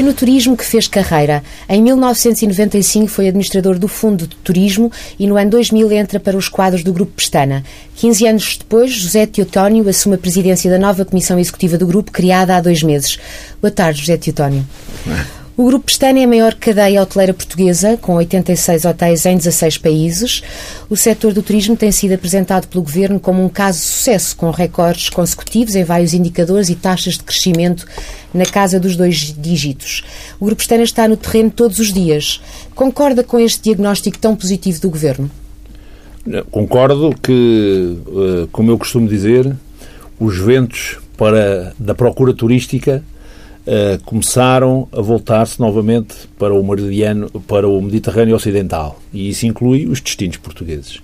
Foi no turismo que fez carreira. Em 1995 foi administrador do Fundo de Turismo e no ano 2000 entra para os quadros do Grupo Pestana. 15 anos depois, José Teotónio assume a presidência da nova Comissão Executiva do Grupo, criada há dois meses. Boa tarde, José Teotónio. O Grupo Pestana é a maior cadeia hoteleira portuguesa, com 86 hotéis em 16 países. O setor do turismo tem sido apresentado pelo Governo como um caso de sucesso, com recordes consecutivos em vários indicadores e taxas de crescimento na casa dos dois dígitos. O Grupo Pestana está no terreno todos os dias. Concorda com este diagnóstico tão positivo do Governo? Concordo que, eh, como eu costumo dizer, os ventos para, da procura turística Uh, começaram a voltar-se novamente para o meridiano, para o Mediterrâneo Ocidental. E isso inclui os destinos portugueses.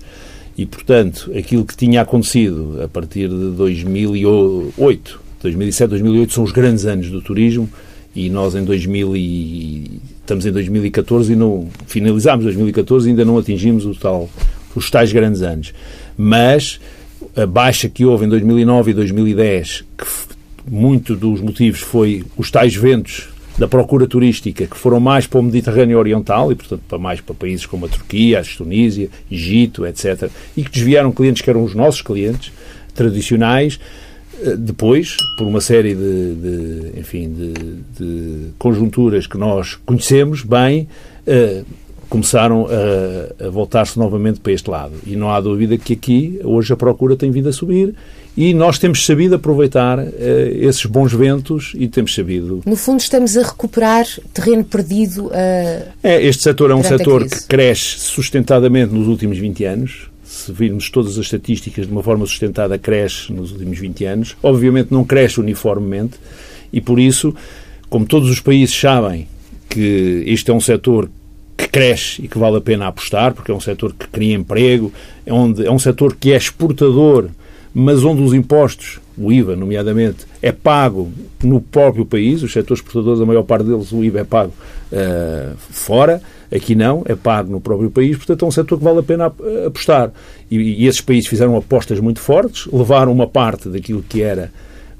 E, portanto, aquilo que tinha acontecido a partir de 2008, 2007, 2008 são os grandes anos do turismo e nós em 2000 e, estamos em 2014 e não finalizámos 2014 e ainda não atingimos o tal, os tais grandes anos. Mas a baixa que houve em 2009 e 2010, que muito dos motivos foi os tais ventos da procura turística que foram mais para o Mediterrâneo Oriental e, portanto, para mais para países como a Turquia, a Tunísia, Egito, etc. E que desviaram clientes que eram os nossos clientes tradicionais. Eh, depois, por uma série de, de enfim, de, de, conjunturas que nós conhecemos bem, eh, começaram a, a voltar-se novamente para este lado. E não há dúvida que aqui, hoje, a procura tem vindo a subir e nós temos sabido aproveitar uh, esses bons ventos e temos sabido. No fundo, estamos a recuperar terreno perdido. Uh, é, este setor é um setor que cresce sustentadamente nos últimos 20 anos. Se virmos todas as estatísticas de uma forma sustentada, cresce nos últimos 20 anos. Obviamente, não cresce uniformemente e, por isso, como todos os países sabem que este é um setor que cresce e que vale a pena apostar, porque é um setor que cria emprego, é, onde, é um setor que é exportador mas onde os impostos, o IVA, nomeadamente, é pago no próprio país, os setores exportadores, a maior parte deles, o IVA é pago uh, fora, aqui não, é pago no próprio país, portanto é um setor que vale a pena apostar. E, e esses países fizeram apostas muito fortes, levaram uma parte daquilo que era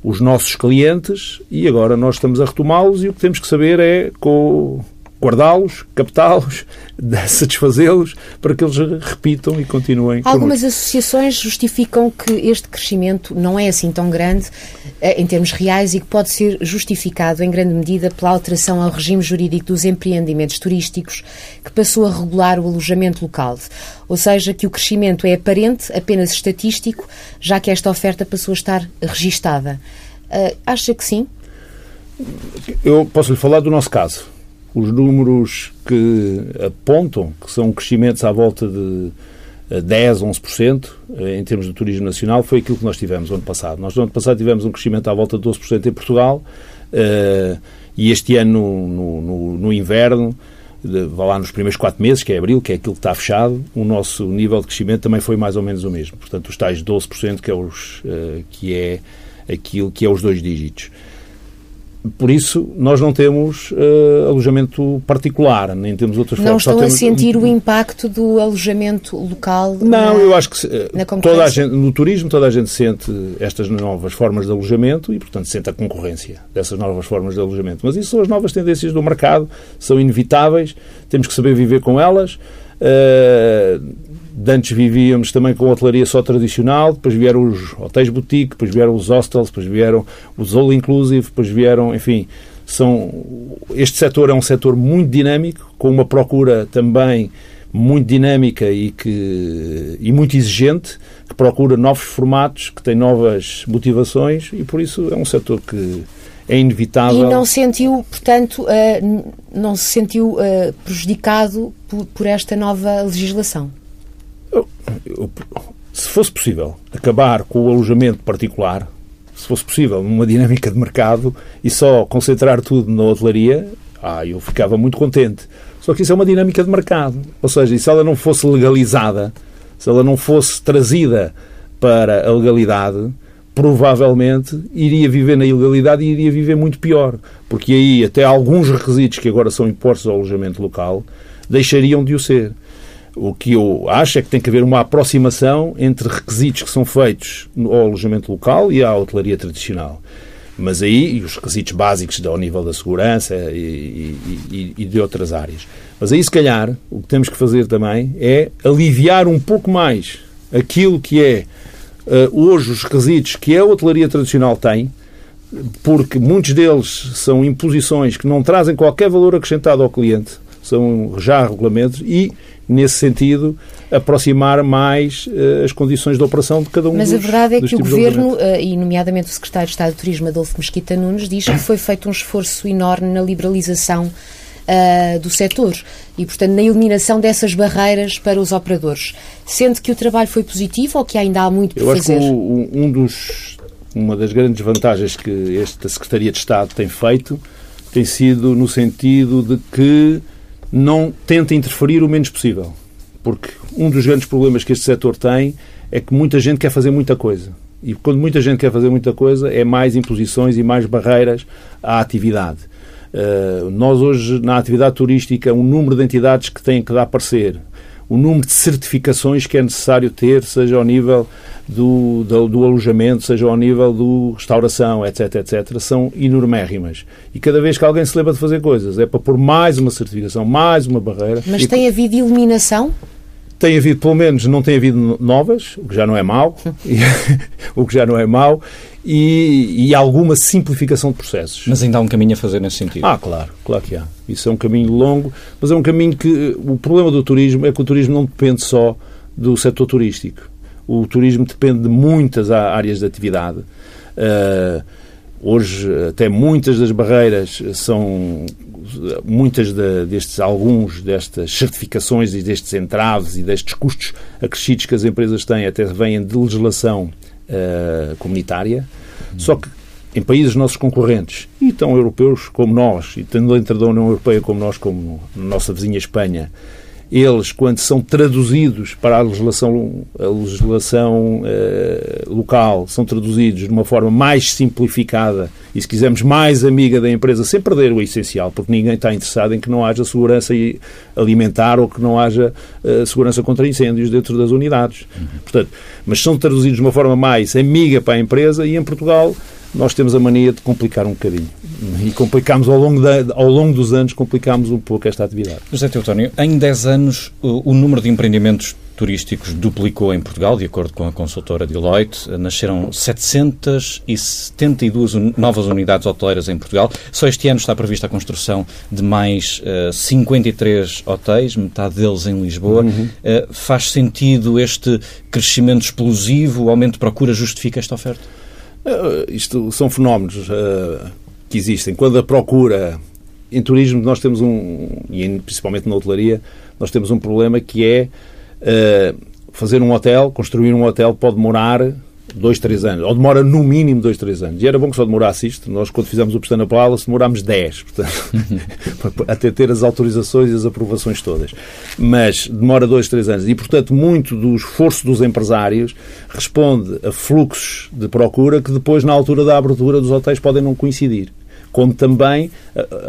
os nossos clientes e agora nós estamos a retomá-los e o que temos que saber é com guardá-los, captá-los, satisfazê-los para que eles repitam e continuem. Algumas connosco. associações justificam que este crescimento não é assim tão grande eh, em termos reais e que pode ser justificado em grande medida pela alteração ao regime jurídico dos empreendimentos turísticos que passou a regular o alojamento local. Ou seja, que o crescimento é aparente, apenas estatístico, já que esta oferta passou a estar registada. Uh, acha que sim? Eu posso lhe falar do nosso caso os números que apontam que são crescimentos à volta de 10, eh, 11% eh, em termos do turismo nacional foi aquilo que nós tivemos no ano passado. Nós no ano passado tivemos um crescimento à volta de 12% em Portugal eh, e este ano no, no, no inverno vá lá nos primeiros quatro meses, que é abril, que é aquilo que está fechado, o nosso nível de crescimento também foi mais ou menos o mesmo. Portanto, os tais 12% que é, os, que é aquilo que é os dois dígitos. Por isso, nós não temos uh, alojamento particular, nem temos outras Não estão temos... a sentir o impacto do alojamento local? Não, na, eu acho que uh, toda a gente, no turismo toda a gente sente estas novas formas de alojamento e, portanto, sente a concorrência dessas novas formas de alojamento. Mas isso são as novas tendências do mercado, são inevitáveis, temos que saber viver com elas. Uh, de antes vivíamos também com hotelaria só tradicional, depois vieram os hotéis boutique, depois vieram os hostels, depois vieram os all inclusive, depois vieram, enfim, são este setor é um setor muito dinâmico, com uma procura também muito dinâmica e que e muito exigente, que procura novos formatos, que tem novas motivações e por isso é um setor que é inevitável. E não sentiu, portanto, uh, não se sentiu uh, prejudicado por, esta nova legislação? Se fosse possível acabar com o alojamento particular, se fosse possível, numa dinâmica de mercado e só concentrar tudo na hotelaria, ah, eu ficava muito contente. Só que isso é uma dinâmica de mercado. Ou seja, se ela não fosse legalizada, se ela não fosse trazida para a legalidade, provavelmente iria viver na ilegalidade e iria viver muito pior. Porque aí até alguns requisitos que agora são impostos ao alojamento local deixariam de o ser. O que eu acho é que tem que haver uma aproximação entre requisitos que são feitos ao alojamento local e à hotelaria tradicional. Mas aí, e os requisitos básicos ao nível da segurança e, e, e, de outras áreas. Mas aí, se calhar, o que temos que fazer também é aliviar um pouco mais aquilo que é uh, hoje os requisitos que a hotelaria tradicional tem, porque muitos deles são imposições que não trazem qualquer valor acrescentado ao cliente, são já regulamentos e nesse sentido, aproximar mais uh, as condições de operação de cada um Mas dos a verdade é que o Governo, uh, e nomeadamente o Secretário de Estado de Turismo, Adolfo Mesquita Nunes, diz que foi feito um esforço enorme na liberalização uh, do setor e, portanto, na eliminação dessas barreiras para os operadores. Sente que o trabalho foi positivo ou que ainda há muito por Eu fazer? Acho que o, um dos, uma das grandes vantagens que esta Secretaria de Estado tem feito tem sido no sentido de que não tenta interferir o menos possível. Porque um dos grandes problemas que este setor tem é que muita gente quer fazer muita coisa. E quando muita gente quer fazer muita coisa, é mais imposições e mais barreiras à atividade. Uh, nós hoje, na atividade turística, o número de entidades que têm que dar parecer, o número de certificações que é necessário ter, seja ao nível do, do, do, alojamento, seja ao nível do restauração, etc, etc, são enormérrimas. E cada vez que alguém se lembra de fazer coisas, é para pôr mais uma certificação, mais uma barreira. Mas e, tem havido eliminação? Tem havido, pelo menos, não tem havido novas, o que já não é mau, o que já não é mau, e, e, alguma simplificação de processos. Mas ainda há um caminho a fazer nesse sentido. Ah, claro, claro que há. Isso é um caminho longo, mas é um caminho que. O problema do turismo é que o turismo não depende só do setor turístico. O turismo depende de muitas áreas de atividade. Uh, hoje, até muitas das barreiras são muitas de, destes, alguns destas certificações e destes entraves e destes custos acrescidos que as empresas têm até vêm de legislação uh, comunitária. Uhum. Só que em países nossos concorrentes, e tão europeus como nós, e tendo dentro da União Europeia como nós, como nossa vizinha Espanha, eles, quando são traduzidos para a legislação, a legislação eh, local, são traduzidos de uma forma mais simplificada e, se quisermos, mais amiga da empresa, sem perder o essencial, porque ninguém está interessado em que não haja segurança alimentar ou que não haja eh, segurança contra incêndios dentro das unidades. Uhum. Portanto, mas são traduzidos de uma forma mais amiga para a empresa e, em Portugal, nós temos a mania de complicar um bocadinho. E complicamos ao longo, da, ao longo dos anos, complicamos um pouco esta atividade. José Teotónio, em 10 anos o, o número de empreendimentos turísticos duplicou em Portugal, de acordo com a consultora Deloitte. Nasceram 772 novas unidades hoteleiras em Portugal. Só este ano está prevista a construção de mais uh, 53 hotéis, metade deles em Lisboa. Uhum. Uh, faz sentido este crescimento explosivo? O aumento de procura justifica esta oferta? Uh, isto são fenómenos uh, que existem. Quando a procura em turismo, nós temos um, e principalmente na hotelaria, nós temos um problema que é uh, fazer um hotel, construir um hotel pode demorar dois, três anos, ou demora no mínimo dois, três anos. E era bom que só demorasse isto. Nós, quando fizemos o Pestana Palace, demorámos dez, portanto, até ter as autorizações e as aprovações todas. Mas demora dois, três anos. E, portanto, muito do esforço dos empresários responde a fluxos de procura que depois, na altura da abertura dos hotéis, podem não coincidir como também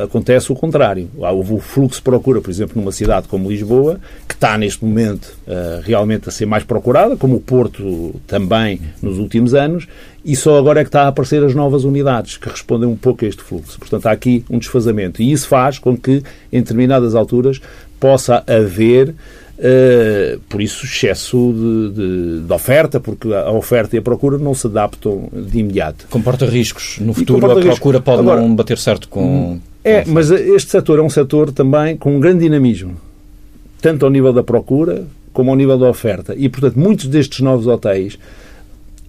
acontece o contrário. Houve o fluxo de procura, por exemplo, numa cidade como Lisboa, que está neste momento uh, realmente a ser mais procurada, como o Porto também nos últimos anos, e só agora é que está a aparecer as novas unidades que respondem um pouco a este fluxo. Portanto, há aqui um desfazamento. E isso faz com que, em determinadas alturas, possa haver Uh, por isso, excesso de, de, de, oferta, porque a oferta e a procura não se adaptam de imediato. Comporta riscos. No futuro, a procura pode Agora, não bater certo com. Hum, é, com mas este setor é um setor também com um grande dinamismo, tanto ao nível da procura como ao nível da oferta. E, portanto, muitos destes novos hotéis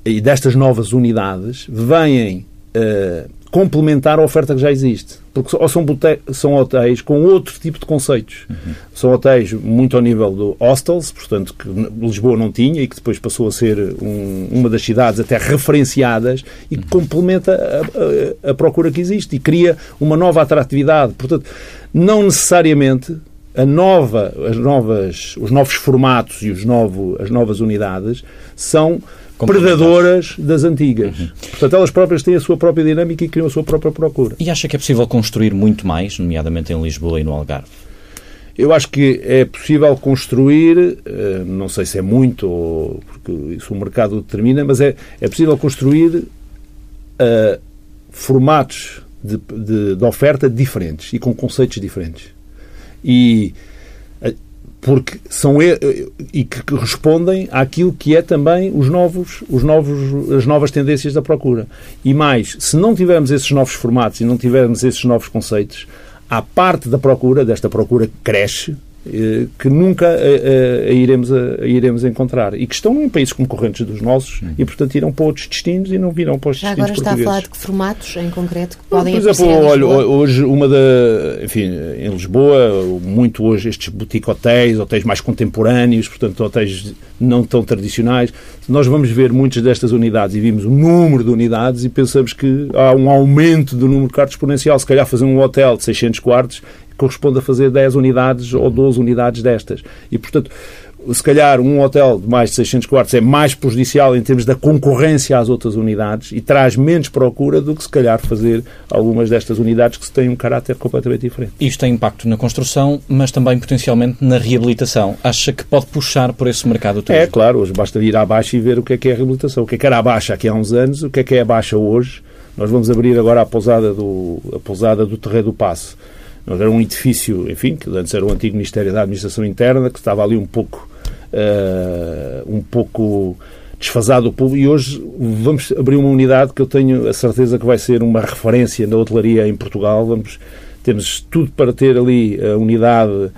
e destas novas unidades vêm uh, complementar a oferta que já existe. Porque ou são, são hotéis com outro tipo de conceitos. Uhum. São hotéis muito ao nível do hostels, portanto, que Lisboa não tinha e que depois passou a ser um, uma das cidades até referenciadas e que uhum. complementa a, a, a procura que existe e cria uma nova atratividade. Portanto, não necessariamente a nova, as novas, os novos formatos e os novo, as novas unidades são predadoras das antigas. Uhum. Portanto, elas próprias têm a sua própria dinâmica e criam a sua própria procura. E acha que é possível construir muito mais, nomeadamente em Lisboa e no Algarve? Eu acho que é possível construir, eh, não sei se é muito, porque isso o mercado determina, mas é, é possível construir uh, formatos de, de, de oferta diferentes e com conceitos diferentes. E porque são e que respondem àquilo que é também os novos, os novos, as novas tendências da procura. E mais, se não tivermos esses novos formatos e não tivermos esses novos conceitos, a parte da procura, desta procura que cresce, que nunca a, eh, a, eh, a iremos, a, iremos encontrar e que estão em países concorrentes dos nossos uhum. e, portanto, irão para outros destinos e não virão para os Já destinos agora está a falar de que formatos em concreto que podem Por exemplo, olha, hoje uma da... Enfim, em Lisboa, muito hoje estes boutique hotéis, hotéis mais contemporâneos, portanto, hotéis não tão tradicionais. Nós vamos ver muitas destas unidades e vimos o número de unidades e pensamos que há um aumento do número de quartos exponencial. Se calhar fazer um hotel de 600 quartos corresponde a fazer 10 unidades ou 12 unidades destas. E, portanto, se calhar um hotel de mais de 600 quartos é mais prejudicial em termos da concorrência às outras unidades e traz menos procura do que se calhar fazer algumas destas unidades que têm um caráter completamente diferente. Isto tem impacto na construção, mas também potencialmente na reabilitação. Acha que pode puxar por esse mercado todo? É, claro. Hoje basta ir abaixo e ver o que é que é a reabilitação. O que é que era a baixa aqui há uns anos, o que é que é a baixa hoje. Nós vamos abrir agora a pousada do, a pousada do Terreiro do Passo era um edifício, enfim, que antes era o antigo Ministério da Administração Interna, que estava ali um pouco, uh, um pouco desfasado do público e hoje vamos abrir uma unidade que eu tenho a certeza que vai ser uma referência na hotelaria em Portugal. Vamos, temos tudo para ter ali a unidade, uh,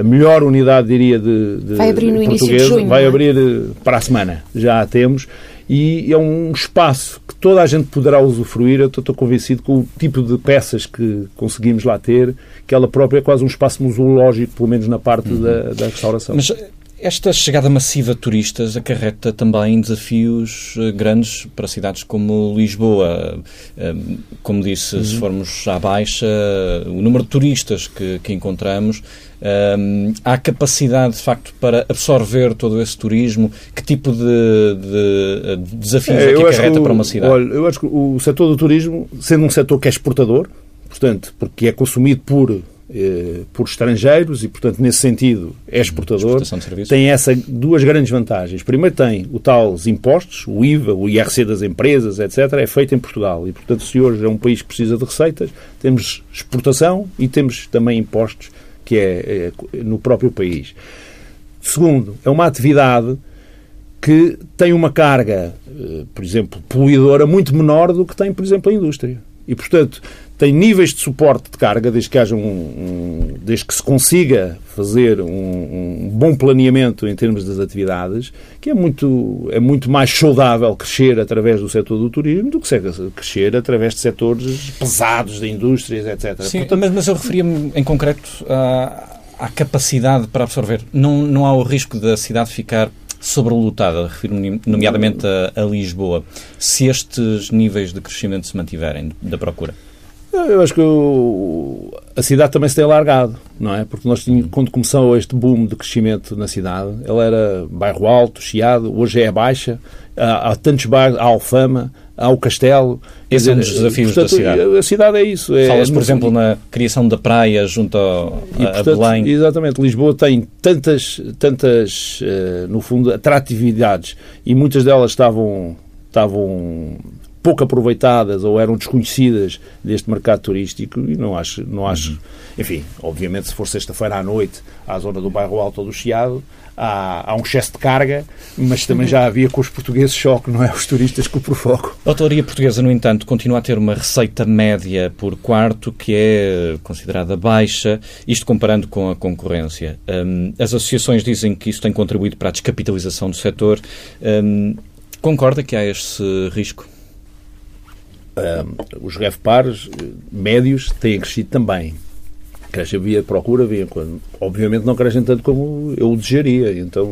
a melhor unidade, diria, de, de Vai abrir no início de junho. Vai é? abrir eh, para a semana, já a temos e é um espaço que toda a gente poderá usufruir. Eu estou convencido com o tipo de peças que conseguimos lá ter, que ela própria é quase um espaço museológico, pelo menos na parte uhum. da, da restauração. Mas esta chegada massiva de turistas acarreta também desafios eh, grandes para cidades como Lisboa. Eh, como disse, uhum. se formos à baixa, o número de turistas que, que encontramos, um, há capacidade, de facto, para absorver todo esse turismo? Que tipo de, de, de desafios é, é que acarreta para uma cidade? Olha, eu acho que o setor do turismo, sendo um setor que é exportador, portanto, porque é consumido por eh, por estrangeiros e, portanto, nesse sentido é exportador, tem essa duas grandes vantagens. Primeiro tem o tal impostos, o IVA, o IRC das empresas, etc., é feito em Portugal. E, portanto, se hoje é um país que precisa de receitas, temos exportação e temos também impostos que é, é no próprio país. Segundo, é uma atividade que tem uma carga, eh, por exemplo, poluidora muito menor do que tem, por exemplo, a indústria. E, portanto, tem níveis de suporte de carga, desde que haja um, um desde que se consiga fazer um, um, bom planeamento em termos das atividades, que é muito, é muito mais saudável crescer através do setor do turismo do que crescer através de setores pesados de indústrias, etc. Sim, Portanto, mas, mas eu referia-me em concreto à, à capacidade para absorver. Não, não há o risco da cidade ficar sobrelotada, refiro-me nomeadamente a, a Lisboa, se estes níveis de crescimento se mantiverem da procura? Eu acho que o, a cidade também se tem alargado, não é? Porque nós tínhamos, quando começou este boom de crescimento na cidade, ela era bairro alto, chiado, hoje é baixa, há, há tantos bairros, há Alfama, há o Castelo. Esses são os desafios portanto, da cidade. A cidade é isso. É, Falas, por exemplo, na criação da praia junto ao, e, a, portanto, a Belém. Exatamente. Lisboa tem tantas, tantas uh, no fundo, atratividades e muitas delas estavam, estavam pouco aproveitadas ou eram desconhecidas deste mercado turístico e não acho, não acho enfim, obviamente se for sexta-feira à noite à zona do bairro Alto do Chiado há, há um excesso de carga, mas também já havia com os portugueses choque, não é? Os turistas que o provocam. A hotelaria portuguesa, no entanto, continua a ter uma receita média por quarto que é considerada baixa, isto comparando com a concorrência. Um, as associações dizem que isso tem contribuído para a descapitalização do setor. Um, concorda que há este risco? Os REFPARs médios têm crescido também. Cresce via procura, via quando. Obviamente não crescem tanto como eu desejaria. Então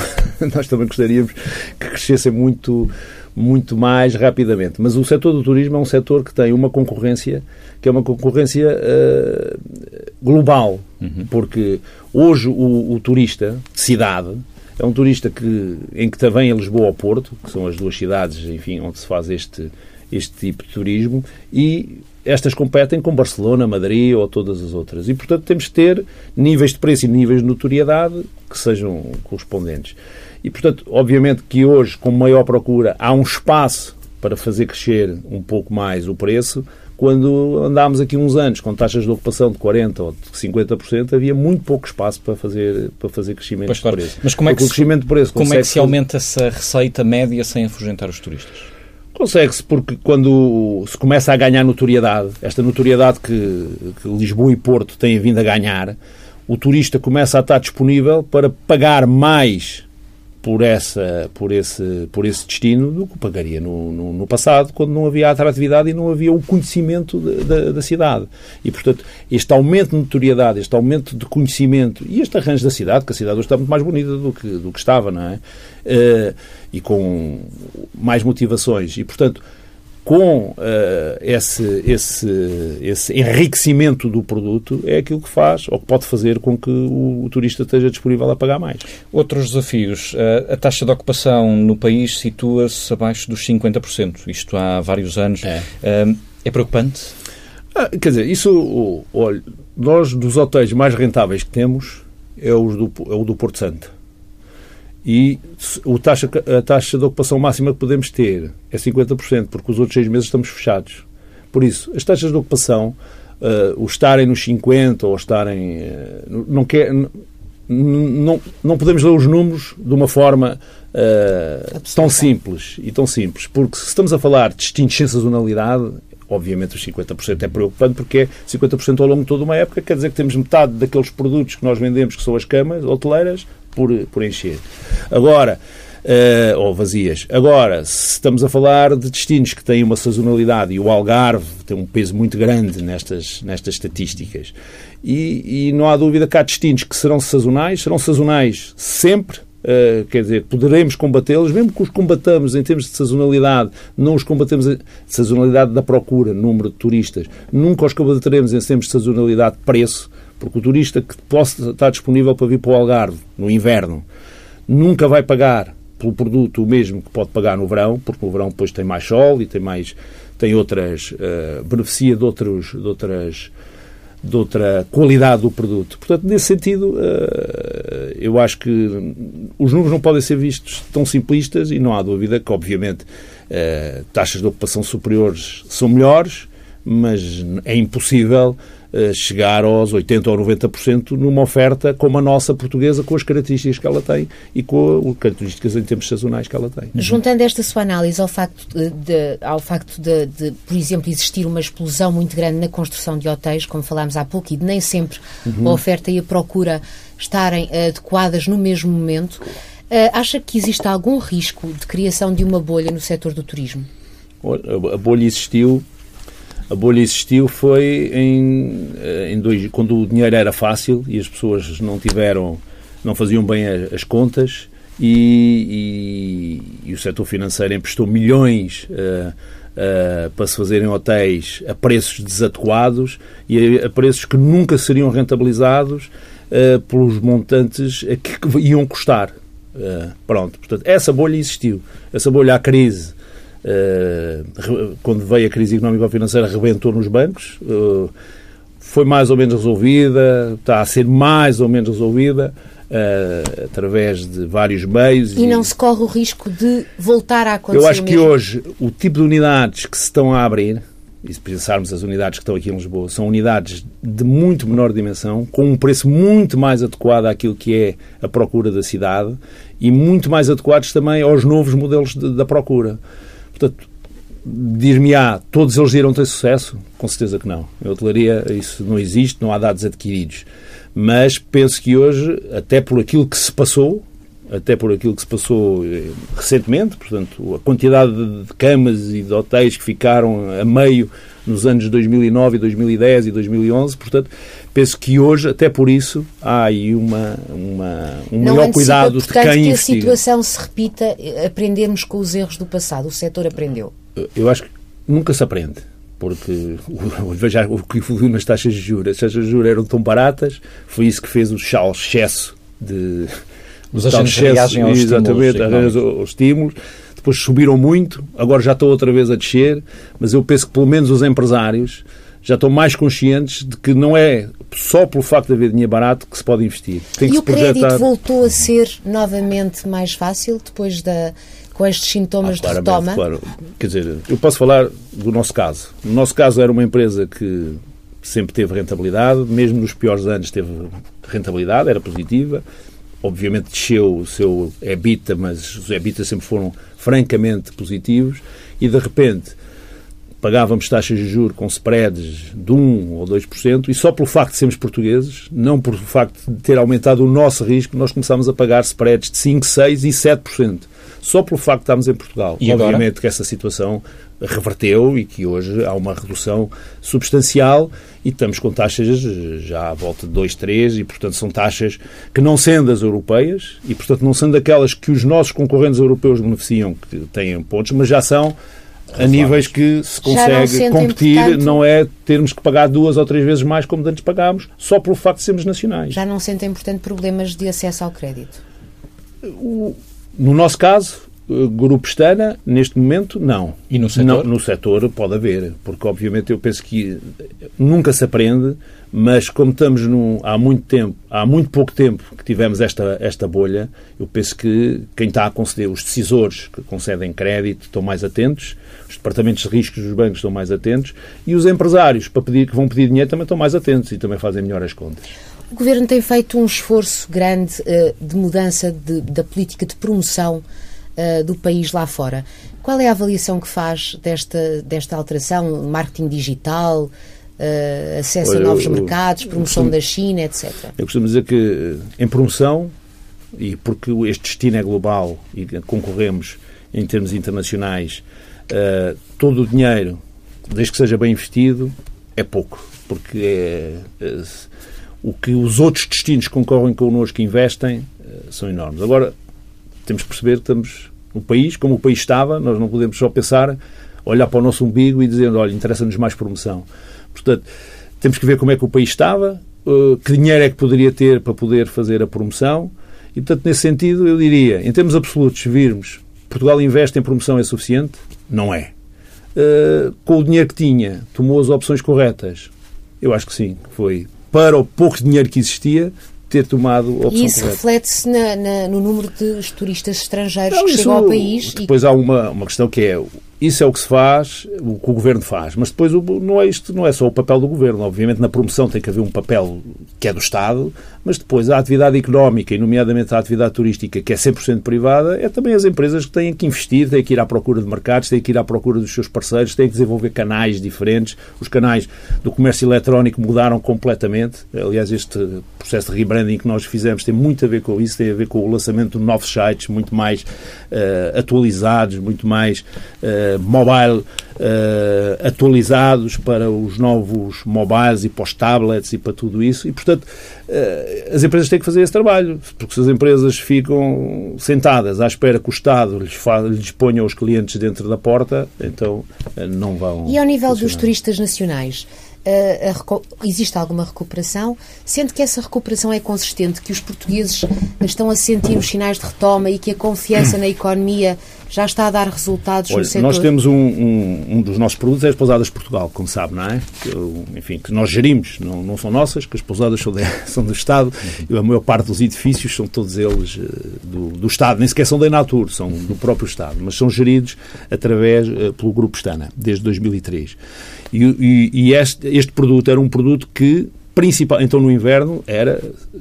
nós também gostaríamos que crescessem muito, muito mais rapidamente. Mas o setor do turismo é um setor que tem uma concorrência que é uma concorrência uh, global. Uhum. Porque hoje o, o turista de cidade é um turista que, em que vem a Lisboa ao Porto, que são as duas cidades, enfim, onde se faz este, este tipo de turismo, e estas competem com Barcelona, Madrid ou todas as outras. E, portanto, temos que ter níveis de preço e níveis de notoriedade que sejam correspondentes. E, portanto, obviamente que hoje, com maior procura, há um espaço para fazer crescer um pouco mais o preço. Quando andámos aqui uns anos com taxas de ocupação de 40% ou de 50%, havia muito pouco espaço para fazer, para fazer crescimento pois, claro. de preço. Mas como é que, se, como é que se aumenta essa receita média sem afugentar os turistas? Consegue-se porque quando se começa a ganhar notoriedade, esta notoriedade que, que, Lisboa e Porto têm vindo a ganhar, o turista começa a estar disponível para pagar mais por, essa, por, esse, por esse destino do que pagaria no, no, no passado, quando não havia atratividade e não havia o conhecimento da, da, cidade. E, portanto, este aumento de notoriedade, este aumento de conhecimento e este arranjo da cidade, que a cidade hoje está muito mais bonita do que, do que estava, não é? Uh, e com mais motivações. E, portanto, com uh, esse, esse, esse enriquecimento do produto é aquilo que faz ou que pode fazer com que o, o turista esteja disponível a pagar mais. Outros desafios. Uh, a taxa de ocupação no país situa-se abaixo dos 50%. Isto há vários anos. É, uh, é preocupante? Ah, quer dizer, isso, olha, nós dos hotéis mais rentáveis que temos é, os do, é o do Porto Santo e o taxa, a taxa de ocupação máxima que podemos ter é 50%, porque os outros seis meses estamos fechados. Por isso, as taxas de ocupação, uh, o estarem nos 50% ou estarem. Uh, não, quer, não, não podemos ler os números de uma forma uh, tão simples e tão simples, porque se estamos a falar de distintos sem sazonalidade, obviamente os 50% é preocupante porque é 50% ao longo de toda uma época, quer dizer que temos metade daqueles produtos que nós vendemos, que são as camas hoteleiras, por, por encher. Agora, uh, ou vazias. Agora, se estamos a falar de destinos que têm uma sazonalidade, e o Algarve tem um peso muito grande nestas, nestas estatísticas, e, e não há dúvida que há destinos que serão sazonais, serão sazonais sempre, Uh, quer dizer, poderemos combatê-los, mesmo que os combatamos em termos de sazonalidade, não os combatemos em sazonalidade da procura, número de turistas, nunca os combateremos em termos de sazonalidade de preço, porque o turista que possa estar disponível para vir para o Algarve no inverno nunca vai pagar pelo produto o mesmo que pode pagar no verão, porque no verão depois tem mais sol e tem mais tem outras uh, beneficia de outros de outras de outra qualidade do produto. Portanto, nesse sentido, uh, eu acho que os números não podem ser vistos tão simplistas e não há dúvida que, obviamente, uh, taxas de ocupação superiores são melhores, mas é impossível eh, chegar aos 80% ou 90% numa oferta como a nossa portuguesa, com as características que ela tem e com as características em termos sazonais que ela tem. Juntando esta sua análise ao facto de, ao facto de, de, por exemplo, existir uma explosão muito grande na construção de hotéis, como falámos há pouco, e de nem sempre uhum. a oferta e a procura estarem adequadas no mesmo momento, uh, acha que existe algum risco de criação de uma bolha no setor do turismo? A bolha existiu a bolha existiu foi em, eh, em dois, quando o dinheiro era fácil e as pessoas não tiveram, não faziam bem as contas e, e, e o setor financeiro emprestou milhões uh, uh, para se fazerem hotéis a preços desadequados e a, a preços que nunca seriam rentabilizados uh, pelos montantes que iam custar. pronto, portanto, essa bolha existiu. Essa bolha, a crise eh, quando veio a crise económico-financeira, rebentou nos bancos. Eh, foi mais ou menos resolvida, está a ser mais ou menos resolvida. Uh, através de vários meios. E, e, não se corre o risco de voltar a acontecer Eu acho que hoje o tipo de unidades que se estão a abrir, e se pensarmos as unidades que estão aqui em Lisboa, são unidades de muito menor dimensão, com um preço muito mais adequado àquilo que é a procura da cidade e muito mais adequados também aos novos modelos de, da procura. Portanto, dir-me-á, todos eles irão ter sucesso? Com certeza que não. Em hotelaria isso não existe, não há dados adquiridos. Mas penso que hoje, até por aquilo que se passou, até por aquilo que se passou eh, recentemente, portanto, a quantidade de camas e de hotéis que ficaram a meio nos anos 2009, 2010 e 2011, portanto, penso que hoje, até por isso, há aí uma, uma, um Não maior cuidado de quem que a situação se repita, aprendermos com os erros do passado. O setor aprendeu. Eu acho que nunca se aprende. Porque veja o que evoluiu nas taxas de juros. As taxas de juros eram tão baratas, foi isso que fez o chal excesso de. Os agentes reagem aos exatamente, estímulos aos aos estímulos. Depois subiram muito, agora já estão outra vez a descer, mas eu penso que pelo menos os empresários já estão mais conscientes de que não é só pelo facto de haver dinheiro barato que se pode investir. Tem que E se o crédito projetar. voltou a ser novamente mais fácil depois da com estes sintomas de claramente, retoma? Claro. Quer dizer, eu posso falar do nosso caso. No nosso caso era uma empresa que sempre teve rentabilidade, mesmo nos piores anos teve rentabilidade, era positiva. Obviamente desceu o seu EBITDA, mas os EBITDA sempre foram francamente positivos e de repente pagávamos taxas de juros com spreads de 1 ou 2%, e só pelo facto de sermos portugueses, não por facto de ter aumentado o nosso risco, nós começámos a pagar spreads de 5, 6 e 7%. Só pelo facto de estarmos em Portugal. E agora? Obviamente que essa situação reverteu e que hoje há uma redução substancial e estamos com taxas já à volta de 2, 3 e, portanto, são taxas que não sendo as europeias e, portanto, não sendo aquelas que os nossos concorrentes europeus beneficiam, que têm pontos, mas já são a níveis que se não consegue sentem, competir, não é termos que pagar duas ou três vezes mais como antes pagámos, só pelo facto de sermos nacionais. Já não sentem, portanto, problemas de acesso ao crédito? No nosso caso, eh, Grupo Estana, neste momento, não. E no setor? Não, no setor pode haver, porque obviamente eu penso que nunca se aprende, mas como estamos num, há muito tempo, há muito pouco tempo que tivemos esta, esta bolha, eu penso que quem está a conceder, os decisores que concedem crédito estão mais atentos, os departamentos de riscos dos bancos estão mais atentos e os empresários para pedir, que vão pedir dinheiro também estão mais atentos e também fazem melhor as contas. O Governo tem feito um esforço grande eh, de mudança de- da política de promoção eh, do país lá fora. Qual é a avaliação que faz desta, desta alteração? Marketing digital, eh, acesso Olha, a novos eu- mercados, promoção eu- da China, etc. Eu costumo dizer que em promoção, e porque este destino é global e concorremos em termos internacionais, eh, todo o dinheiro, desde que seja bem investido, é pouco. Porque é, eh, o que os outros destinos concorrem connosco investem eh, são enormes. Agora, temos que perceber que estamos no país, como o país estava, nós não podemos só pensar, olhar para o nosso umbigo e dizer, olha, interessa-nos mais promoção. Portanto, temos que ver como é que o país estava, que dinheiro é que poderia ter para poder fazer a promoção e, portanto, nesse sentido, eu diria, em termos absolutos, virmos Portugal investe em promoção é suficiente? Não é. Eh, com o dinheiro que tinha, tomou as opções corretas? Eu acho que sim, foi para o pouco dinheiro que existia, ter tomado a opção E isso reflete-se no número de turistas estrangeiros Não, que chegam ao país e Depois há uma, uma questão que é isso é o que se faz, o que o governo faz, mas depois não é isto, não é só o papel do governo. Obviamente na promoção tem que haver um papel que é do Estado, mas depois a atividade económica, e nomeadamente a atividade turística, que é 100% privada, é também as empresas que têm que investir, têm que ir à procura de mercados, têm que ir à procura dos seus parceiros, têm que desenvolver canais diferentes. Os canais do comércio eletrónico mudaram completamente. Aliás, este processo de rebranding que nós fizemos tem muito a ver com isso, tem a ver com o lançamento de novos sites muito mais eh, atualizados, muito mais eh, mobile eh, atualizados para os novos mobiles e para os tablets e para tudo isso. E, portanto, eh, as empresas têm que fazer esse trabalho, porque se as empresas ficam sentadas à espera que o Estado lhes, lhes ponha os clientes dentro da porta, então eh, não vão. E ao nível dos funcionar. turistas nacionais, eh, existe alguma recuperação? Sendo que essa recuperação é consistente, que os portugueses estão a sentir os sinais de retoma e que a confiança na economia já está a dar resultados Olha, no setor? nós temos um, um, um dos nossos produtos é as pousadas de Portugal, como sabe, não é? Que, enfim, que nós gerimos, não, não são nossas, que as pousadas são, de- são do Estado e a maior parte dos edifícios são todos eles eh, do, do Estado, nem sequer são da Enatur, são do próprio Estado, mas são geridos através eh, pelo Grupo Estana, desde 2003. E, e- e este, este produto era um produto que principal, então no inverno era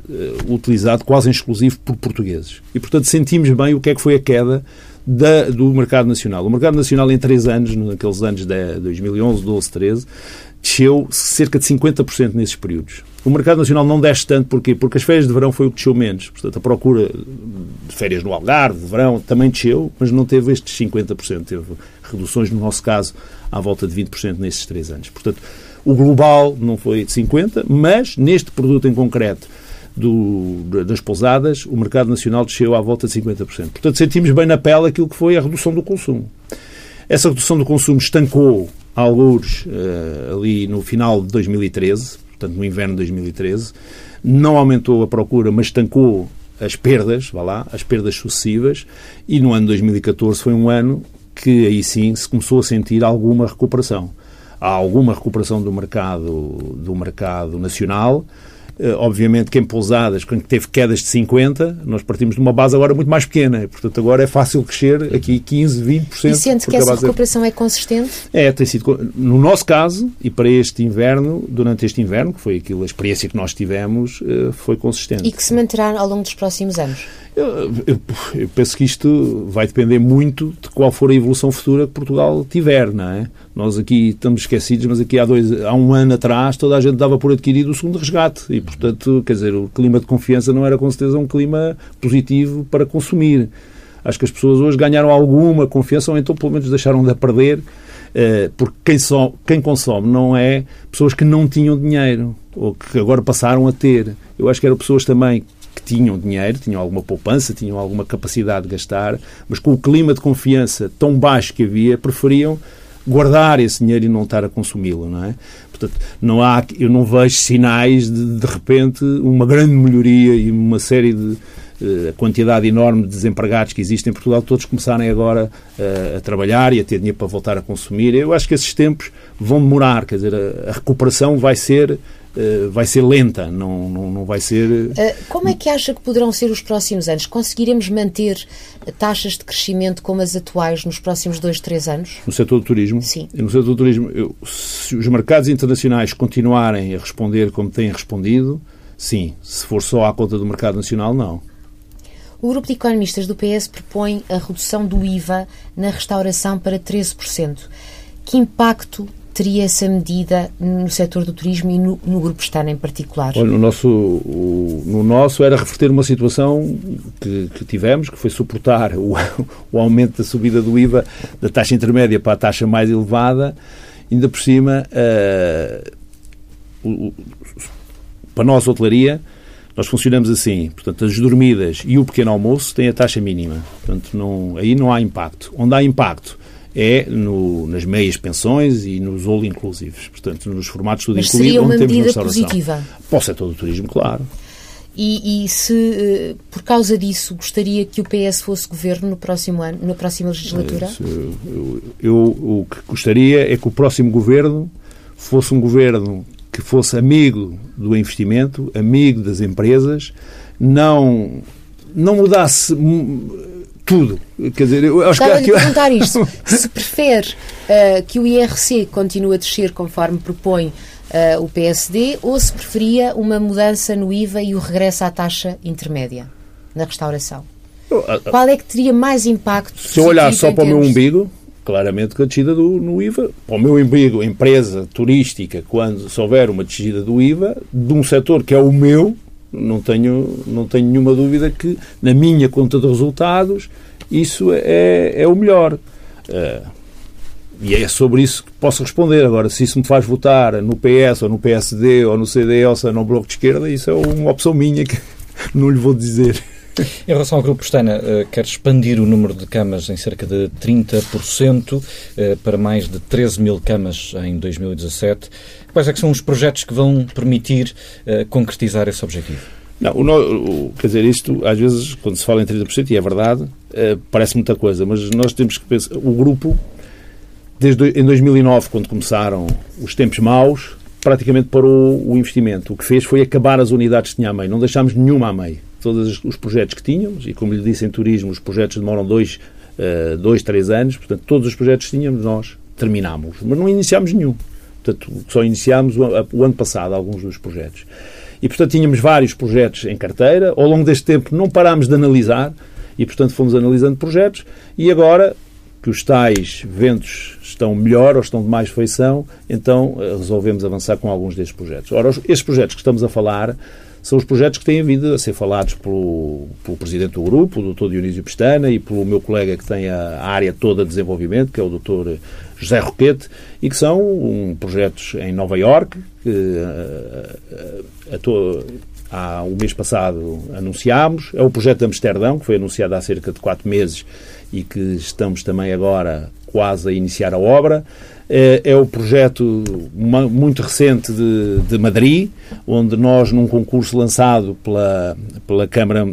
eh, utilizado quase em exclusivo por portugueses. E portanto sentimos bem o que é que foi a queda da- do mercado nacional. O mercado nacional em três anos, naqueles anos de 2011, 12, 13, desceu cerca de 50% nesses períodos. O mercado nacional não desce tanto, porquê? Porque as férias de verão foi o que desceu menos. Portanto, a procura de férias no Algarve, de verão, também desceu, mas não teve estes 50%. Teve reduções, no nosso caso, à volta de 20% nesses três anos. Portanto, o global não foi de 50%, mas neste produto em concreto, do, das pousadas, o mercado nacional desceu à volta de 50%. Portanto, sentimos bem na pele aquilo que foi a redução do consumo. Essa redução do consumo estancou alguns uh, ali no final de 2013, portanto no inverno de 2013, não aumentou a procura, mas estancou as perdas, vá lá, as perdas sucessivas, e no ano 2014 foi um ano que aí sim se começou a sentir alguma recuperação. Há alguma recuperação do mercado, do mercado nacional, eh, obviamente que em pousadas, quando teve quedas de 50, nós partimos de uma base agora muito mais pequena. Portanto, agora é fácil crescer aqui 15, 20%. E sente que essa recuperação é consistente? É, tem sido. No nosso caso, e para este inverno, durante este inverno, que foi aquilo, a experiência que nós tivemos, eh, foi consistente. E que se manterá ao longo dos próximos anos? Eu, eu, eu, penso que isto vai depender muito de qual for a evolução futura que Portugal tiver, não é? Nós aqui estamos esquecidos, mas aqui há, dois, há um ano atrás toda a gente dava por adquirido o segundo resgate e, portanto, quer dizer, o clima de confiança não era com certeza um clima positivo para consumir. Acho que as pessoas hoje ganharam alguma confiança ou então pelo menos deixaram de a perder eh, porque quem, quem consome não é pessoas que não tinham dinheiro ou que agora passaram a ter. Eu acho que eram pessoas também que tinham dinheiro, tinham alguma poupança, tinham alguma capacidade de gastar, mas com o clima de confiança tão baixo que havia, preferiam guardar esse dinheiro e não estar a consumi-lo, não é? Portanto, não há, eu não vejo sinais de, de repente, uma grande melhoria e uma série de uh, quantidade enorme de desempregados que existem em Portugal, todos começarem agora uh, a trabalhar e a ter dinheiro para voltar a consumir. Eu acho que esses tempos vão demorar, quer dizer, a, a recuperação vai ser eh, vai ser lenta, não, não, não vai ser. Eh, como é que acha que poderão ser os próximos anos? Conseguiremos manter taxas de crescimento como as atuais nos próximos dois, três anos? No setor do turismo? Sim. No setor do turismo, eu, se os mercados internacionais continuarem a responder como têm respondido, sim. Se for só à conta do mercado nacional, não. O grupo de economistas do PS propõe a redução do IVA na restauração para 13%. Que impacto teria essa medida no setor do turismo e no, no Grupo Estana em particular? Olha, no, nosso, o, no nosso era reverter uma situação que, que tivemos, que foi suportar o, o, aumento da subida do IVA da taxa intermédia para a taxa mais elevada, ainda por cima, uh, o, para nós, hotelaria, nós funcionamos assim, portanto, as dormidas e o pequeno almoço têm a taxa mínima, portanto, não, aí não há impacto. Onde há impacto é no, nas meias pensões e nos all inclusivos, portanto, nos formatos tudo Mas incluído, seria uma medida positiva? Para o setor do turismo, claro. E, e, se, eh, por causa disso, gostaria que o PS fosse governo no próximo ano, na próxima legislatura? Eu, eu, eu, o que gostaria é que o próximo governo fosse um governo que fosse amigo do investimento, amigo das empresas, não, não mudasse tudo. Quer dizer, eu acho Estava que... a perguntar isto. Se prefere uh, que o IRC continue a descer conforme propõe uh, o PSD ou se preferia uma mudança no IVA e o regresso à taxa intermédia na restauração? Qual é que teria mais impacto? Se eu olhar só para o meu umbigo, claramente que a descida do, no IVA, para o meu umbigo, empresa turística, quando se houver uma descida do IVA, de um setor que é o meu, não tenho, não tenho nenhuma dúvida que, na minha conta de resultados, isso é, é o melhor. Uh, e é sobre isso que posso responder. Agora, se isso me faz votar no PS, ou no PSD, ou no CDS, ou no Bloco de Esquerda, isso é uma opção minha que não lhe vou dizer. Em relação ao Grupo Pestana, uh, quer expandir o número de camas em cerca de 30% uh, para mais de 13 mil camas em 2017. Quais é são os projetos que vão permitir uh, concretizar esse objetivo? Não, o, o, quer dizer, isto, às vezes, quando se fala em 30%, e é verdade, parece muita coisa, mas nós temos que pensar. O grupo, desde em 2009, quando começaram os tempos maus, praticamente parou o investimento. O que fez foi acabar as unidades que tinha a meio. Não deixámos nenhuma a meio todos os projetos que tínhamos, e como lhe disse, em turismo os projetos demoram dois, uh, dois três anos, portanto, todos os projetos que tínhamos nós terminámos, mas não iniciámos nenhum. Portanto, só iniciámos o, ano passado alguns dos projetos. E, portanto, tínhamos vários projetos em carteira. Ao longo deste tempo não parámos de analisar e, portanto, fomos analisando projetos. E agora que os tais ventos estão melhor ou estão de mais feição, então eh, resolvemos avançar com alguns destes projetos. Ora, estes projetos que estamos a falar são os projetos que têm vindo a ser falados pelo, pelo Presidente do Grupo, o Dr. Dionísio Pestana, e pelo meu colega que tem a, a área toda de desenvolvimento, que é o Dr. José Roquete, e que são um, projetos em Nova Iorque, que a, a, a, há o mês passado anunciámos, é o projeto de Amsterdão, que foi anunciado há cerca de quatro meses e que estamos também agora quase a iniciar a obra. É, é o projeto muito recente de, de, Madrid, onde nós, num concurso lançado pela, pela, Câmara,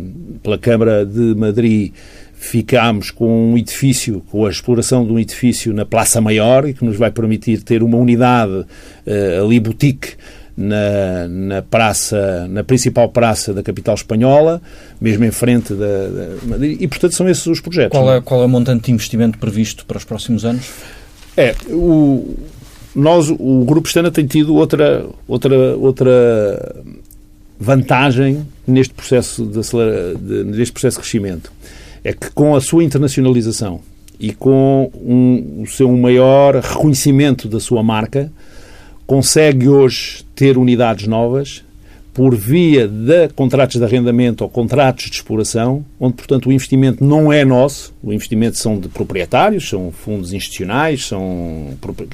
pela Câmara de Madrid, ficámos com um edifício, com a exploração de um edifício na Praça Maior e que nos vai permitir ter uma unidade uh, ali boutique na, na praça, na principal praça da capital espanhola, mesmo em frente da, da e portanto são esses os projetos. Qual é, qual é o montante de investimento previsto para os próximos anos? É, o, nós, o Grupo Estana tem tido outra, outra, outra vantagem neste processo de, acelera, de, neste processo de crescimento. É que com a sua internacionalização e com um, o seu maior reconhecimento da sua marca, consegue hoje ter unidades novas por via de contratos de arrendamento ou contratos de exploração, onde, portanto, o investimento não é nosso, o investimento são de proprietários, são fundos institucionais, são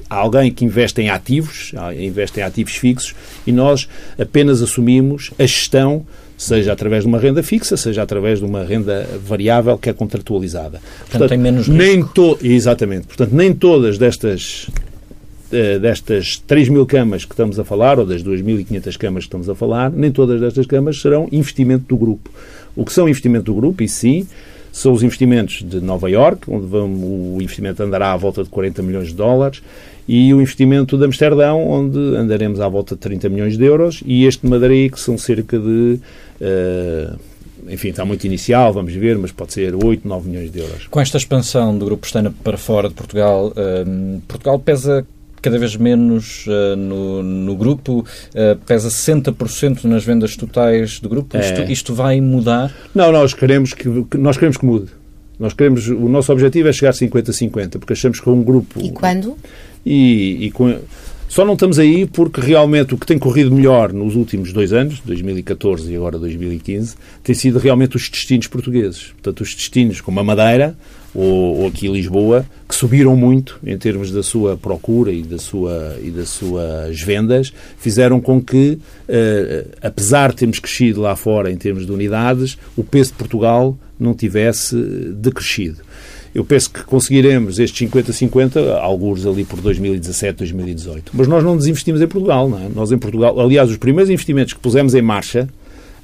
alguém que investe em ativos, investe em ativos fixos, e nós apenas assumimos a gestão seja através de uma renda fixa, seja através de uma renda variável que é contratualizada. Portanto, Portanto tem menos risco. Nem to... Exatamente. Portanto, nem todas destas destas 3 mil camas que estamos a falar, ou das 2.500 camas que estamos a falar, nem todas destas camas serão investimento do grupo. O que são investimento do grupo, e sim, são os investimentos de Nova York, onde vamos, o investimento andará à volta de 40 milhões de dólares, e o investimento de Amsterdão, onde andaremos à volta de 30 milhões de euros, e este de Madrid, que são cerca de. Uh, enfim, está muito inicial, vamos ver, mas pode ser 8, 9 milhões de euros. Com esta expansão do Grupo Estana para fora de Portugal, uh, Portugal pesa cada vez menos uh, no, no grupo, uh, pesa 60% nas vendas totais do grupo. Isto, é. isto vai mudar? Não, nós queremos que, nós queremos que mude. Nós queremos, o nosso objetivo é chegar a 50-50, porque achamos que é um grupo. E quando? E, e com, só não estamos aí porque realmente o que tem corrido melhor nos últimos dois anos, 2014 e agora 2015, tem sido realmente os destinos portugueses. Portanto, os destinos como a Madeira, ou, ou aqui Lisboa, que subiram muito em termos da sua procura e, da sua, e das suas vendas, fizeram com que, uh, apesar de termos crescido lá fora em termos de unidades, o peso de Portugal não tivesse decrescido. Eu penso que conseguiremos estes 50-50, alguns ali por 2017, 2018. Mas nós não desinvestimos em Portugal, não é? Nós em Portugal, aliás, os primeiros investimentos que pusemos em marcha,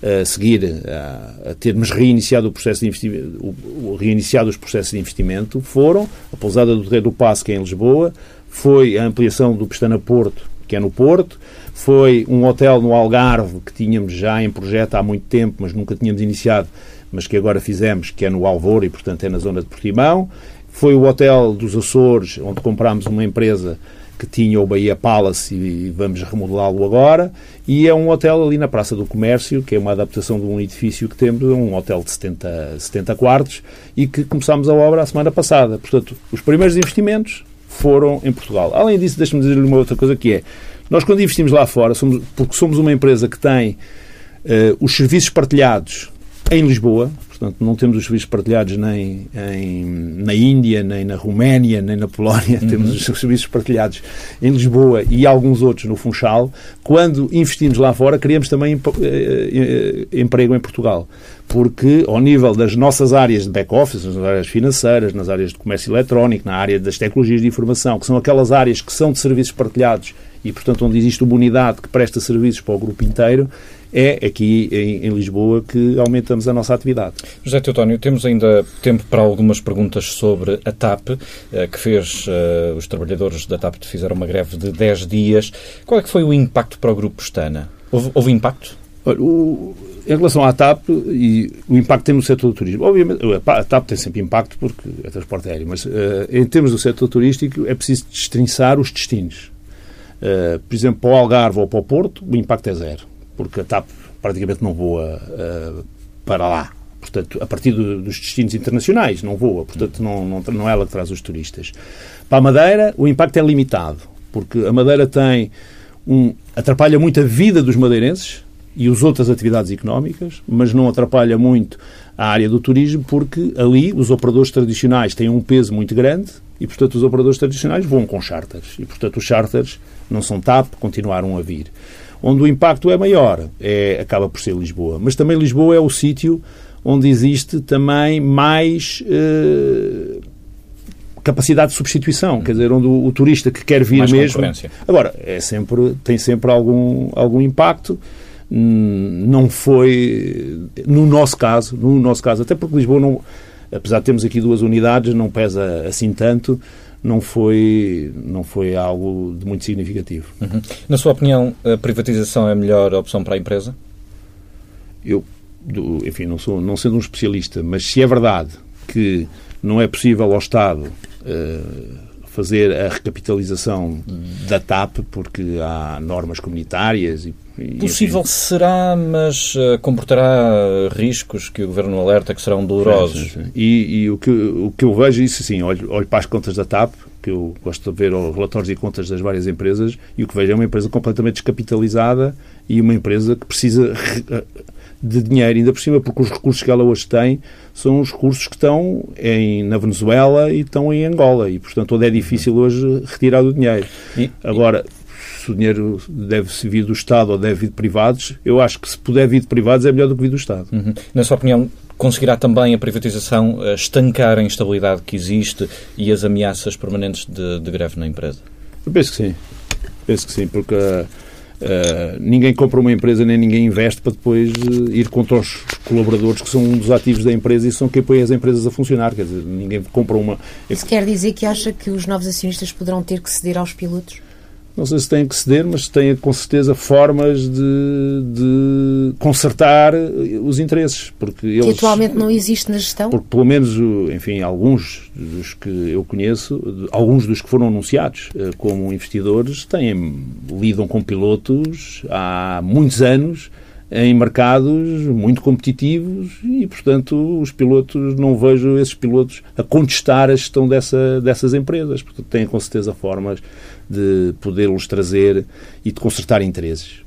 a seguir a, a termos reiniciado o processo de investimento, o, reiniciado os processos de investimento, foram a pousada do Terreiro do Passo, que é em Lisboa, foi a ampliação do Pestana Porto, que é no Porto, foi um hotel no Algarve que tínhamos já em projeto há muito tempo, mas nunca tínhamos iniciado, mas que agora fizemos, que é no Alvor e, portanto, é na zona de Portimão. Foi o hotel dos Açores, onde comprámos uma empresa que tinha o Bahia Palace e vamos remodelá-lo agora. E é um hotel ali na Praça do Comércio, que é uma adaptação de um edifício que temos, um hotel de 70, 70 quartos, e que começámos a obra a semana passada. Portanto, os primeiros investimentos foram em Portugal. Além disso, deixe-me dizer-lhe uma outra coisa que é, nós quando investimos lá fora, somos, porque somos uma empresa que tem uh, os serviços partilhados em Lisboa, Portanto, não temos os serviços partilhados nem em, na Índia, nem na Roménia, nem na Polónia. Uhum. Temos os serviços partilhados em Lisboa e alguns outros no Funchal. Quando investimos lá fora, criamos também eh, eh, emprego em Portugal. Porque, ao nível das nossas áreas de back-office, nas áreas financeiras, nas áreas de comércio eletrónico, na área das tecnologias de informação, que são aquelas áreas que são de serviços partilhados e, portanto, onde existe uma unidade que presta serviços para o grupo inteiro, é aqui em, em, Lisboa que aumentamos a nossa atividade. José Teotónio, temos ainda tempo para algumas perguntas sobre a TAP, eh, que fez, uh, os trabalhadores da TAP fizeram uma greve de 10 dias. Qual é que foi o impacto para o Grupo Estana? Houve, houve impacto? Olha, o, em relação à TAP e o impacto que tem no setor do turismo, obviamente a TAP tem sempre impacto porque é transporte aéreo, mas uh, em termos do setor turístico é preciso destrinçar os destinos. Uh, por exemplo, para o Algarve ou para o Porto, o impacto é zero porque a TAP praticamente não voa uh, para lá. Portanto, a partir do, dos destinos internacionais, não voa. Portanto, não, não, não é ela que traz os turistas. Para a Madeira, o impacto é limitado, porque a Madeira tem um, atrapalha muito a vida dos madeirenses, e as outras atividades económicas, mas não atrapalha muito a área do turismo, porque ali os operadores tradicionais têm um peso muito grande e, portanto, os operadores tradicionais vão com charters. E, portanto, os charters não são TAP, continuaram a vir. Onde o impacto é maior, é, acaba por ser Lisboa. Mas também Lisboa é o sítio onde existe também mais eh, capacidade de substituição, quer dizer, onde o, o turista que quer vir mais mesmo. Agora, é sempre, tem sempre algum, algum impacto. Hum, não foi, no nosso caso, no nosso caso, até porque Lisboa não, apesar de termos aqui duas unidades, não pesa assim tanto, não foi, não foi algo de muito significativo. Uhum. Na sua opinião, a privatização é a melhor opção para a empresa? Eu, enfim, não, sou, não sendo um especialista, mas se é verdade que não é possível ao Estado uh, fazer a recapitalização da TAP porque há normas comunitárias e Possível será, mas uh, comportará riscos que o Governo alerta que serão dolorosos. Sim, sim, sim. E, e, o, que, o que eu vejo, é isso assim, olho, olho para as contas da TAP, que eu gosto de ver os relatórios e contas das várias empresas, e o que vejo é uma empresa completamente descapitalizada e uma empresa que precisa de dinheiro, ainda por cima, porque os recursos que ela hoje tem são os recursos que estão em, na Venezuela e estão em Angola, e portanto onde é difícil hoje retirar o dinheiro. Agora, se o dinheiro deve vir do Estado ou deve vir de privados, eu acho que se puder vir de privados é melhor do que vir do Estado. Uhum. Na sua opinião, conseguirá também a privatização eh, estancar a instabilidade que existe e as ameaças permanentes de, de greve na empresa? Eu penso que sim. Penso que sim, porque uh, ninguém compra uma empresa nem ninguém investe para depois uh, ir contra os colaboradores que são um dos ativos da empresa e são quem põe as empresas a funcionar. Quer dizer, ninguém compra uma. Isso quer dizer que acha que os novos acionistas poderão ter que ceder aos pilotos? Não sei se têm que ceder, mas têm com certeza formas de, de consertar os interesses. Porque eles, que atualmente não existe na gestão? Porque pelo menos, enfim, alguns dos que eu conheço, alguns dos que foram anunciados eh, como investidores, têm, lidam com pilotos há muitos anos em mercados muito competitivos e, portanto, os pilotos, não vejo esses pilotos a contestar a gestão dessa, dessas empresas. Portanto, têm com certeza formas de poder-los trazer e de consertar interesses.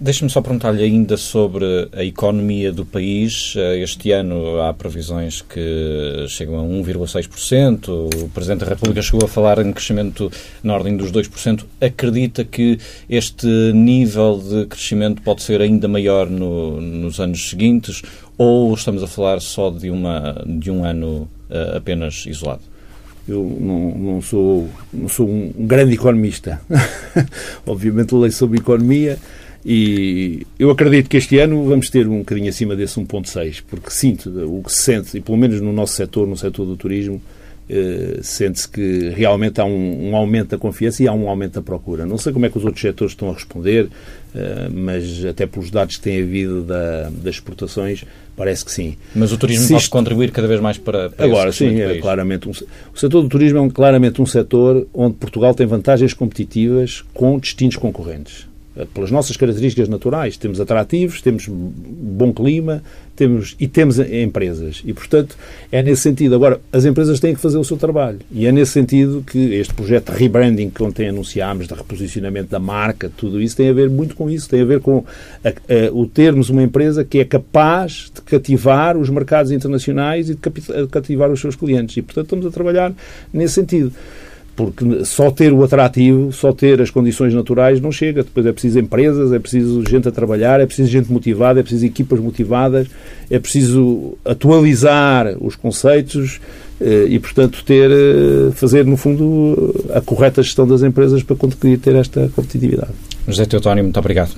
Deixe-me só perguntar-lhe ainda sobre a economia do país. Eh, este ano há previsões que chegam a 1,6%. O Presidente da República chegou a falar em crescimento na ordem dos 2%. Acredita que este nível de crescimento pode ser ainda maior no, nos anos seguintes ou estamos a falar só de, uma, de um ano uh, apenas isolado? Eu não, não, sou, não sou um grande economista. Obviamente leio sobre economia e eu acredito que este ano vamos ter um bocadinho acima desse 1.6, porque sinto, o que se sente, e pelo menos no nosso setor, no setor do turismo, sente-se que realmente há um, um, aumento da confiança e há um aumento da procura. Não sei como é que os outros setores estão a responder, eh, mas até pelos dados que tem havido da, das exportações, parece que sim. Mas o turismo Se pode isto... contribuir cada vez mais para, para Agora, sim, é claramente um, o setor do turismo é um, claramente um setor onde Portugal tem vantagens competitivas com distintos concorrentes pelas nossas características naturais. Temos atrativos, temos bom clima temos, e temos empresas. E, portanto, é nesse sentido. Agora, as empresas têm que fazer o seu trabalho. E é nesse sentido que este projeto de rebranding que ontem anunciámos, de reposicionamento da marca, tudo isso tem a ver muito com isso. Tem a ver com a, a, o termos uma empresa que é capaz de cativar os mercados internacionais e de cativar os seus clientes. E, portanto, estamos a trabalhar nesse sentido porque só ter o atrativo, só ter as condições naturais não chega. Depois é preciso empresas, é preciso gente a trabalhar, é preciso gente motivada, é preciso equipas motivadas, é preciso atualizar os conceitos eh, e, portanto, ter, eh, fazer, no fundo, a correta gestão das empresas para conseguir ter esta competitividade. José Teotónio, muito obrigado.